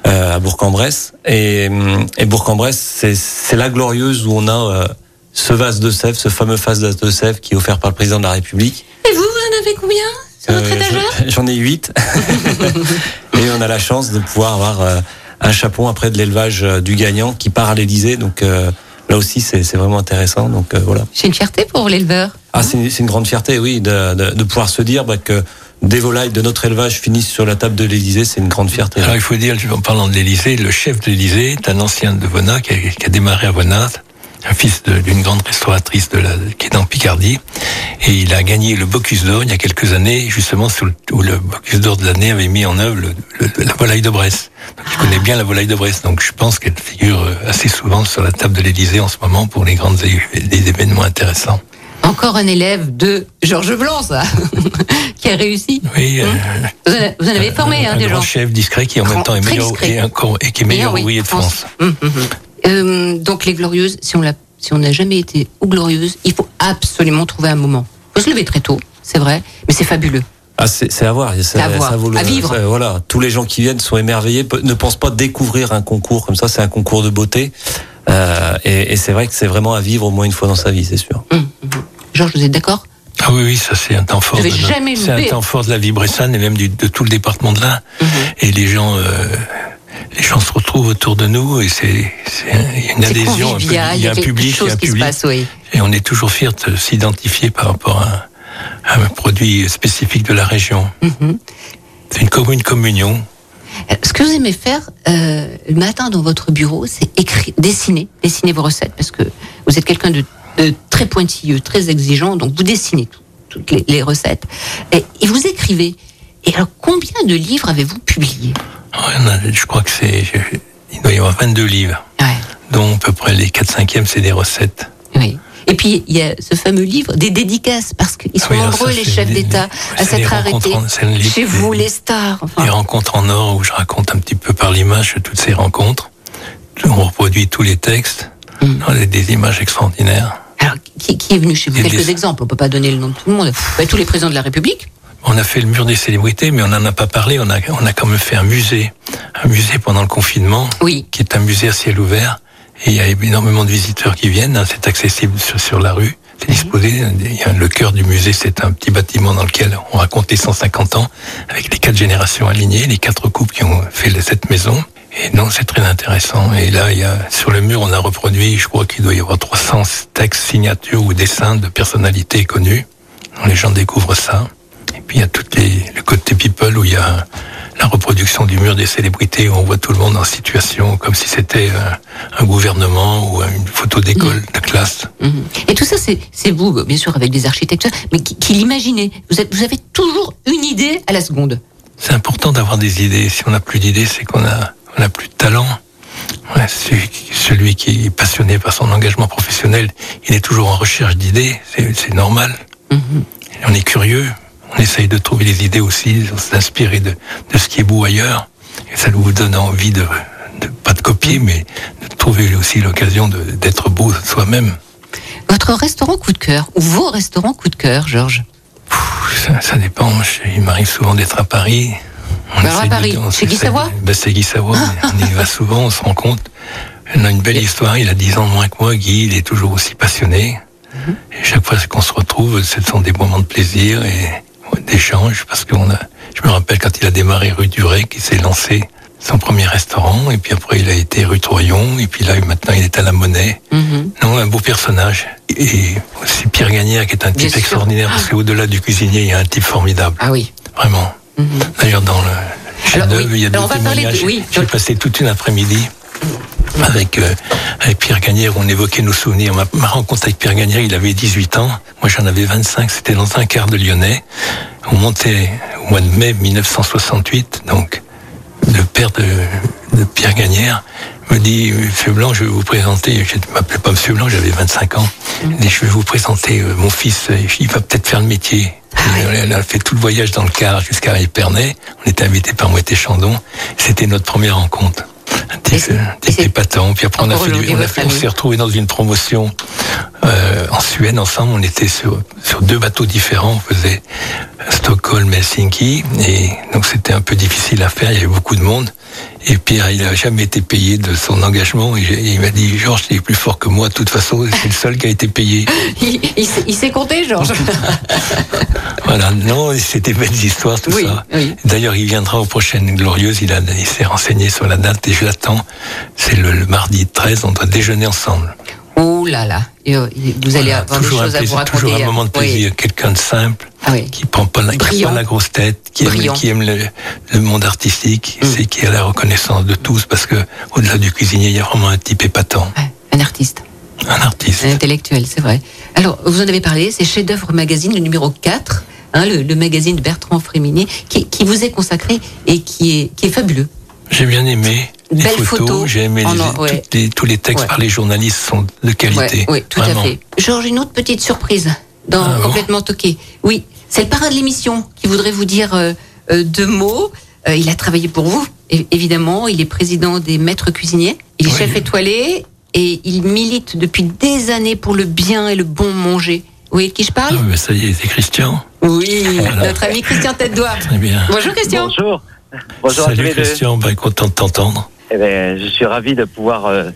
euh, à Bourg-en-Bresse. Et, hum, et Bourg-en-Bresse, c'est, c'est la glorieuse où on a euh, ce vase de sève, ce fameux vase de sève qui est offert par le président de la République. Et vous, vous en avez combien sur votre Euh, étagère? J'en ai huit. et on a la chance de pouvoir avoir euh, un chapon après de l'élevage euh, du gagnant qui part à l'Élysée. Donc euh, là aussi, c'est c'est vraiment intéressant. Donc euh, voilà. C'est une fierté pour l'éleveur. Ah, c'est une, c'est une grande fierté, oui, de, de, de pouvoir se dire bah, que des volailles de notre élevage finissent sur la table de l'Élysée, c'est une grande fierté. Alors il faut dire, en parlant de l'Élysée, le chef de l'Élysée est un ancien de Vonat qui a, qui a démarré à Vonat, un fils d'une grande restauratrice de la, qui est dans Picardie, et il a gagné le Bocuse d'Or il y a quelques années, justement sous le, où le Bocuse d'Or de l'année avait mis en œuvre le- le- la volaille de Brest. Donc, il connaît bien la volaille de Brest, donc je pense qu'elle figure euh, assez souvent sur la table de l'Élysée en ce moment pour les grandes des événements intéressants. Encore un élève de Georges Blanc, ça, qui a réussi. Oui, euh, Vous en, en avez formé, hein, un des grand gens. chef discret qui en Grand- même temps est meilleur et, encore- et qui est meilleur ouvrier de France. Hum, hum, hum. Euh, donc les glorieuses, si on l'a, si on n'a jamais été aux glorieuses, il faut absolument trouver un moment. Il faut se lever très tôt, c'est vrai, mais c'est fabuleux. Ah, c'est c'est à voir. Ça, à voir. ça vaut le- À vivre. ça- voilà, tous les gens qui viennent sont émerveillés, ne pensent pas découvrir un concours comme ça. C'est un concours de beauté, Euh, et, et c'est vrai que c'est vraiment à vivre au moins une fois dans sa vie, c'est sûr. Hum, hum. Georges, vous êtes d'accord? Ah oui, oui, ça c'est un temps fort. Vous de avez notre- jamais C'est un temps fort de la vie bressane et même du- de tout le département de l'Ain. Et les gens, euh, les gens se retrouvent autour de nous et c'est, il y a une adhésion, un il y a un quelque public, il y a un qui se public, passe, oui. et on est toujours fiers de s'identifier par rapport à, à un produit spécifique de la région. Mhm. C'est une, comme une communion. Euh, Ce que vous aimez faire euh, le matin dans votre bureau, c'est écrire, dessiner, dessiner vos recettes, parce que vous êtes quelqu'un de, de très pointilleux, très exigeant, donc vous dessinez tout- toutes les, les recettes et, et vous écrivez. Et alors, combien de livres avez-vous publiés? Je crois que c'est, il doit y avoir 22 livres, Ouais, dont à peu près les 4 5 c'est des recettes. oui. Et puis il y a ce fameux livre des dédicaces, parce qu'ils sont Oui, nombreux ça, les chefs d'État à s'être arrêtés. en- livre Chez des- vous, les stars. Enfin, Les rencontres en or où je raconte un petit peu par l'image toutes ces rencontres. On reproduit tous les textes. Mm. On a des images extraordinaires. alors, qui, qui est venu chez vous? Quelques des- exemples. On peut pas donner le nom de tout le monde. Bah, tous les présidents de la République. On a fait le mur des célébrités, mais on n'en a pas parlé. On a, on a quand même fait un musée. Un musée pendant le confinement, Oui. qui est un musée à ciel ouvert. Et il y a énormément de visiteurs qui viennent. hein. C'est accessible sur, sur la rue. C'est disposé. Il y a le cœur du musée, c'est un petit bâtiment dans lequel on raconte les 150 ans, avec les quatre générations alignées, les quatre couples qui ont fait cette maison. Et non, c'est très intéressant. Et là, il y a, sur le mur, on a reproduit, je crois qu'il doit y avoir 300 textes, signatures ou dessins de personnalités connues. Les gens découvrent ça. Et puis il y a tout les, le côté people où il y a la reproduction du mur des célébrités où on voit tout le monde en situation comme si c'était euh, un gouvernement ou une photo d'école, de classe. Mhm. Et tout ça, c'est vous, bien sûr, avec des architectes, mais qui, qui l'imaginez. Vous, avez toujours une idée à la seconde. C'est important d'avoir des idées. Si on n'a plus d'idées, c'est qu'on a, on a plus de talent. Ouais, celui, qui- celui qui est passionné par son engagement professionnel, il est toujours en recherche d'idées. C'est normal. Mhm. Et on est curieux. On essaye de trouver des idées aussi, de s'inspirer de, de ce qui est beau ailleurs. Et ça nous donne envie de, de pas de copier, mais de trouver aussi l'occasion d'être beau soi-même. Votre restaurant coup de cœur, ou vos restaurants coup de cœur, Georges? Ça, ça dépend. Il m'arrive souvent d'être à Paris. On Alors, à Paris, on chez Guy Savoie? Ben, C'est Guy Savoie. on y va souvent, on se rend compte. On a une belle histoire. Il a 10 ans de moins que moi. Guy, il est toujours aussi passionné. Mhm. Et chaque fois qu'on se retrouve, ce sont des moments de plaisir et d'échange. Parce qu'on a, je me rappelle quand il a démarré rue du Rec, il s'est lancé son premier restaurant. Et puis après, il a été rue Troyon. Et puis là, maintenant, il est à la Monnaie. Mhm. Non, un beau personnage. Et aussi Pierre Gagnère, qui est un Bien type sûr. extraordinaire, parce qu'au-delà du cuisinier, il y a un type formidable. Ah oui. Vraiment. Mhm. D'ailleurs, dans le chef-d'œuvre, oui. il y a des Alors, on va parler de- témoignages. oui. J'ai passé toute une après-midi avec, euh, avec Pierre Gagnère, on évoquait nos souvenirs. Ma, ma rencontre avec Pierre Gagnère, il avait 18 ans. Moi, j'en avais 25. C'était dans un quart de Lyonnais. On montait au mois de mai 1968. Donc, le père de, de Pierre Gagnère me dit, Monsieur Blanc, je vais vous présenter, je ne m'appelais pas Monsieur Blanc, j'avais 25 ans. Il dit, je vais vous présenter euh, mon fils, il va peut-être faire le métier. Et Elle a fait tout le voyage dans le car jusqu'à Épernay. On était invité par Moët Chandon. C'était notre première rencontre. C'est épatant. Puis après, on a fait, on a votre fait- on s'est retrouvés dans une promotion euh, en Suède ensemble. On était sur, sur deux bateaux différents. On faisait Stockholm, Helsinki. Et donc, c'était un peu difficile à faire. Il y avait beaucoup de monde. Et Pierre, il n'a jamais été payé de son engagement. Et il m'a dit, Georges, tu es plus fort que moi. De toute façon, c'est le seul qui a été payé. Il, il s'est- il s'est compté, Georges. Voilà, non, c'était belles histoires, tout Oui, ça. oui. D'ailleurs, il viendra aux prochaines Glorieuses, il, a- il s'est renseigné sur la date et je l'attends. C'est le, le mardi 13, on doit déjeuner ensemble. Là là, Et, euh, vous allez avoir des toujours un choses à vous plaisir, raconter. Toujours un moment de Oui. plaisir, quelqu'un de simple, Ah oui. qui prend pas la, qui prend Brillant. pas la grosse tête, qui aime, Brillant. qui aime le, le monde artistique, Mm. c'est qui a la reconnaissance de tous, parce que au-delà du cuisinier, il y a vraiment un type épatant, Ouais, un artiste. un artiste. Un intellectuel, c'est vrai. Alors, vous en avez parlé, c'est Chef d'œuvre magazine, le numéro 4, hein, le, le magazine de Bertrand Fréminier, qui, qui vous est consacré et qui est, qui est fabuleux. J'ai bien aimé les photos, j'ai aimé Oh les- ouais. les- tous les textes Ouais. par les journalistes sont de qualité. oui, tout Vraiment. à fait. Georges, une autre petite surprise dans Ah bon Complètement Toqué. Oui, c'est le parrain de l'émission qui voudrait vous dire euh, euh, deux mots. Euh, il a travaillé pour vous, évidemment. Il est président des maîtres cuisiniers. Il est Oui. chef étoilé et il milite depuis des années pour le bien et le bon manger. Vous voyez de qui je parle Ah, mais ça y est, c'est Christian. Oui, Voilà. notre ami Christian Tête-Doigt. Très bien. Bonjour Christian. Bonjour. Bonjour à tous Salut les deux. Christian, ben, content de t'entendre. Eh ben, je suis ravi de pouvoir euh,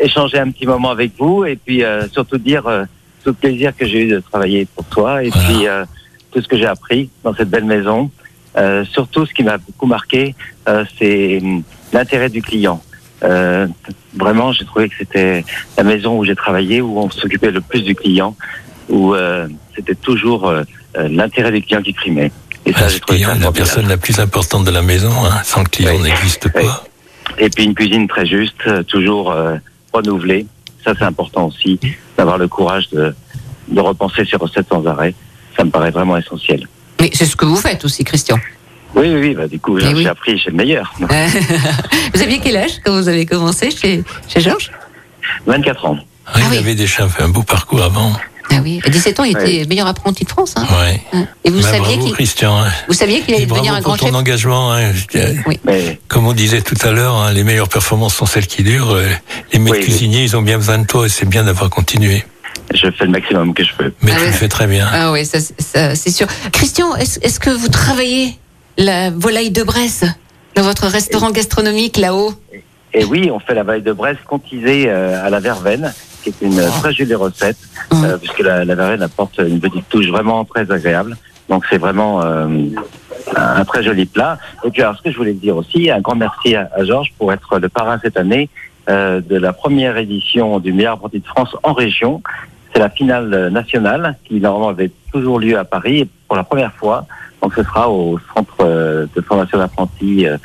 échanger un petit moment avec vous et puis euh, surtout dire euh, tout le plaisir que j'ai eu de travailler pour toi et Voilà. puis euh, tout ce que j'ai appris dans cette belle maison. Euh, surtout, ce qui m'a beaucoup marqué, euh, c'est hum, l'intérêt du client. Euh, vraiment, j'ai trouvé que c'était la maison où j'ai travaillé, où on s'occupait le plus du client, où euh, c'était toujours l'intérêt du client qui primait. Et ça, trouvé client ça la personne la plus importante de la maison. hein. Sans le client, Oui. on n'existe Oui. pas. Et puis une cuisine très juste, euh, toujours euh, renouvelée. Ça, c'est important aussi, d'avoir le courage de, de repenser ses recettes sans arrêt. Ça me paraît vraiment essentiel. Mais c'est ce que vous faites aussi, Christian. Oui, oui, oui. Bah, du coup, j'ai oui. appris chez le meilleur. Vous aviez quel âge quand vous avez commencé chez, chez Georges? 24 ans. Ah, Ah il oui. avait déjà fait un beau parcours avant. Ah oui, à 17 ans, il était meilleur apprenti de France. Hein. Ouais. Et vous Ben, saviez bravo qu'il Christian. hein. vous saviez qu'il allait Et devenir un grand pour chef ton engagement. hein. Dirais, Mais Comme on disait tout à l'heure, hein, les meilleures performances sont celles qui durent. Euh, Les maîtres Oui, oui. cuisiniers, ils ont bien besoin de toi et c'est bien d'avoir continué. je fais le maximum que je peux. Mais Ah tu ouais. le fais très bien. Ah oui, ça, c'est- ça, c'est sûr. Christian, est-ce est-ce que vous travaillez la volaille de Bresse dans votre restaurant gastronomique là-haut? Et oui, on fait la vaille de Bresse contisée euh, à la verveine, qui est une très jolie recette, Mhm. euh, puisque la, la verveine apporte une petite touche vraiment très agréable. Donc c'est vraiment euh, un très joli plat. Et puis alors ce que je voulais dire aussi, un grand merci à, à Georges pour être le parrain cette année euh, de la première édition du meilleur apprenti de France en région. C'est la finale nationale qui normalement avait toujours lieu à Paris et pour la première fois. Donc ce sera au centre euh, de formation d'apprentis euh,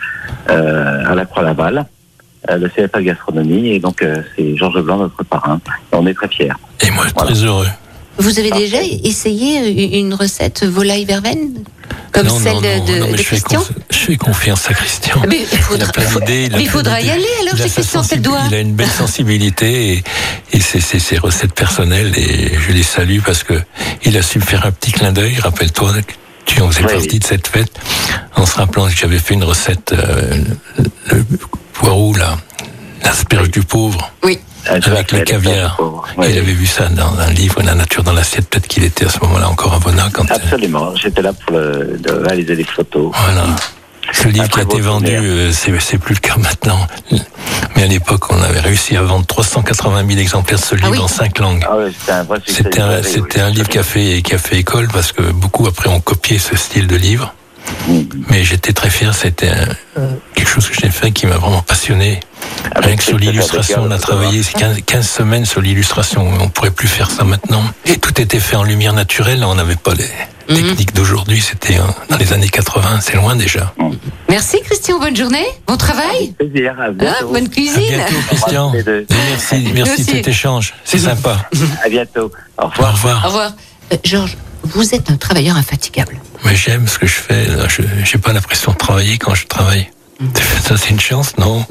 euh, à la Croix-Laval, le CFA gastronomie. Et donc euh, c'est Georges Blanc, notre parrain. Et on est très fiers. Et moi, Voilà. très heureux. Vous avez Parfait. déjà essayé une recette volaille verveine comme non, celle non, de, non, de- non, mais de je fais, Christian je fais confiance à Christian. Ah, mais il Il faudra, a plein d'idées. il faudra y aller alors Il Christian sensibilité, Tête-Doigt. Il a une belle sensibilité et, et c'est c'est ses recettes personnelles et je les salue parce que il a su me faire un petit clin d'œil. Rappelle-toi tu en faisais Oui, partie de cette fête en se rappelant que j'avais fait une recette euh, le, poireau là, l'asperge du pauvre Oui. Avec le caviar. Oui. Il avait vu ça dans un livre La nature dans l'assiette. Peut-être qu'il était à ce moment-là encore à Vona quand. euh, Absolument. J'étais là pour le, de réaliser les photos. Voilà. Ce livre qui a été vendu, euh, c'est c'est plus le cas maintenant. Mais à l'époque, on avait réussi à vendre 380 000 exemplaires de ce livre oui. en cinq langues. Ah oui, c'était un vrai succès. C'était un, un livre qui a fait qui a fait école parce que beaucoup après ont copié ce style de livre. Mhm. Mais j'étais très fier. C'était quelque chose que j'ai fait qui m'a vraiment passionné. Avec Rien que sur l'illustration, on a travaillé 15, 15 semaines sur l'illustration. On pourrait plus faire ça maintenant. Et tout était fait en lumière naturelle. On n'avait pas les Mhm. techniques d'aujourd'hui. C'était euh, dans les années 80. C'est loin déjà. Merci Christian, bonne journée, bon travail, Plaisir. À bientôt. bonne À cuisine. bientôt, Christian. Et merci, merci de cet échange. C'est sympa. À bientôt. Au Au revoir. Au revoir. revoir. Euh, Georges, vous êtes un travailleur infatigable. Mais j'aime ce que je fais. Je n'ai pas l'impression de travailler quand je travaille. Ça, c'est une chance, non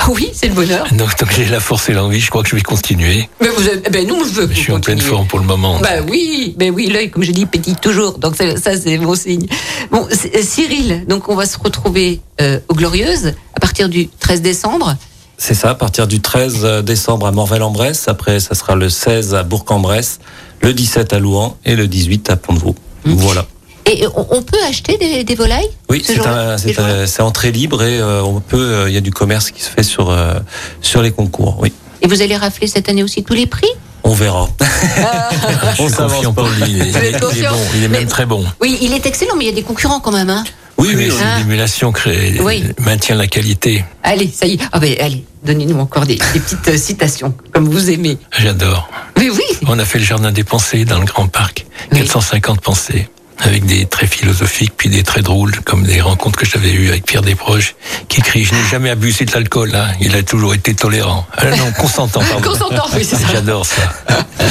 Ah oui, c'est le bonheur. Donc, donc j'ai la force et l'envie. Je crois que je vais continuer. Mais vous avez- ben nous, je veux Je suis en pleine forme pour le moment. Bah oui, ben oui, l'œil, comme je dis, pétille toujours. Donc ça, c'est bon signe. Bon, euh, Cyril, donc on va se retrouver euh, aux Glorieuses à partir du 13 décembre. C'est ça, à partir du 13 décembre à Morvel-en-Bresse. Après, ça sera le 16 à Bourg-en-Bresse, le 17 à Louan et le 18 à Pont-de-Vaux. Voilà. Et on, on peut acheter des, des volailles Oui, ce c'est c'est entrée libre et euh, on peut. euh, Il y a du commerce qui se fait sur euh, sur les concours. Oui, Et vous allez rafler cette année aussi tous les prix on verra. Je On suis s'avance pour lui. Il est, bon. Il est Mais- même très bon. Oui, il est excellent, mais il y a des concurrents quand même. Hein Oui, oui. Mais Hein l'émulation crée, Oui. maintient la qualité. allez, ça y est. Ah ben allez, donnez-nous encore des, des petites euh, citations, comme vous aimez. J'adore. Mais oui. On a fait le jardin des pensées dans le grand parc. 450 pensées. Avec des traits philosophiques, puis des traits drôles, comme des rencontres que j'avais eues avec Pierre Desproges, qui écrit Je n'ai jamais abusé de l'alcool, hein. il a toujours été tolérant. Ah non, consentant, pardon. Consentant, oui, c'est ça. J'adore ça.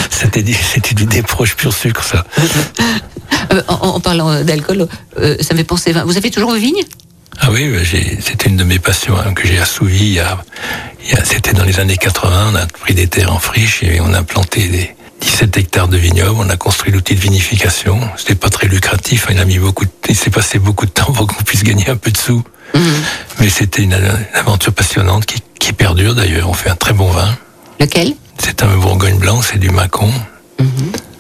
C'était du, c'était du Desproges pur sucre, ça. Euh, en, en parlant d'alcool, euh, ça me fait penser. Vous avez toujours une vigne Ah oui, c'était une de mes passions hein, que j'ai assouvies. il y a- il y a- C'était dans les années 80, on a pris des terres en friche et on a planté des 17 hectares de vignobles, on a construit l'outil de vinification. C'était pas très lucratif, hein, il a mis beaucoup de, il s'est passé beaucoup de temps pour qu'on puisse gagner un peu de sous. Mais c'était une, une aventure passionnante qui, qui perdure d'ailleurs. On fait un très bon vin. Lequel? C'est un Bourgogne blanc, c'est du Macon.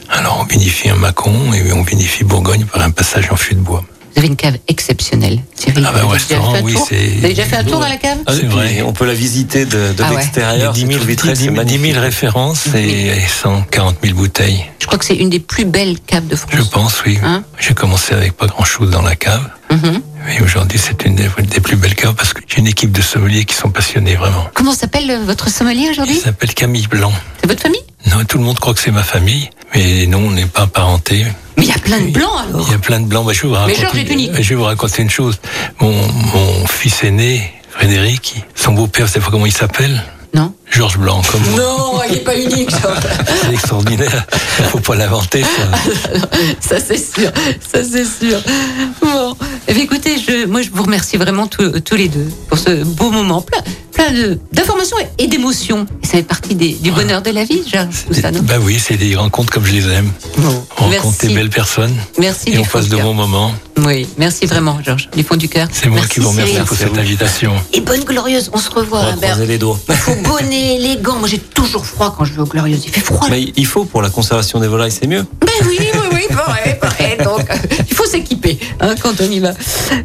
Alors on vinifie un Macon et on vinifie Bourgogne par un passage en fût de bois. Vous avez une cave exceptionnelle. Cyril, Ah bah, vous avez déjà restaurant, fait un oui, tour c'est- Vous avez déjà fait un tour à la cave Ah, C'est vrai. On peut la visiter de, de Ah ouais. l'extérieur. 10 000, c'est tout vitré, 10 c'est 000 magnifique. références et, et 140 000 bouteilles. Je crois que c'est une des plus belles caves de France. Je pense, oui. Hein J'ai commencé avec pas grand-chose dans la cave. Mhm. Et aujourd'hui, c'est une des, des plus belles caves parce que j'ai une équipe de sommeliers qui sont passionnés, vraiment. Comment s'appelle euh, votre sommelier Il aujourd'hui s'appelle Camille Blanc. C'est votre famille? Non, tout le monde croit que c'est ma famille, mais non, on n'est pas parenté. Mais il y a plein de blancs alors Il y a plein de blancs. Bah, je, vais vous Mais raconter, Georges est unique. je vais vous raconter une chose. Mon, mon fils aîné, Frédéric, son beau-père, je sais pas comment il s'appelle. Non. Georges Blanc, comme. Non, il n'est pas unique, Georges. C'est extraordinaire. Il faut pas l'inventer, ça. ça c'est sûr, ça c'est sûr. Bon, écoutez, je, moi je vous remercie vraiment tous, tous les deux pour ce beau moment, plein, d'informations et d'émotions. Et ça fait partie des- du bonheur de la vie, Georges, tout ça, non? Bah oui, c'est des rencontres comme je les aime. Bon, On rencontre merci. des belles personnes. Merci Et on passe de bons moments. Oui, merci vraiment, Georges, du fond du cœur. C'est moi Merci, qui vous remercie pour cette invitation. Et bonne glorieuse, on se revoit. On va les doigts. Faux bonnet, les gants. Moi j'ai toujours froid quand je vais aux glorieuses. Il fait froid. Mais il faut pour la conservation des volailles, c'est mieux. Ben oui, oui, oui, pareil, pareil. Donc, euh, il faut s'équiper hein, quand on y va.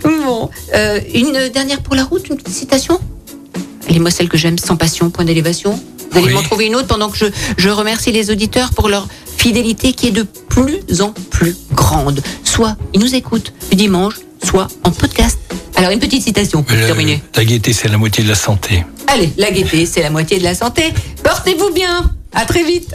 Bon, euh, une dernière pour la route, une petite citation? Allez, moi, celle que j'aime, sans passion, point d'élévation. Vous allez Oui. m'en trouver une autre pendant que je, je remercie les auditeurs pour leur fidélité qui est de plus en plus grande. Soit ils nous écoutent le dimanche, soit en podcast. Alors, une petite citation pour Le- terminer. la gaieté, c'est la moitié de la santé. Allez, la gaieté, c'est la moitié de la santé. Portez-vous bien. À très vite.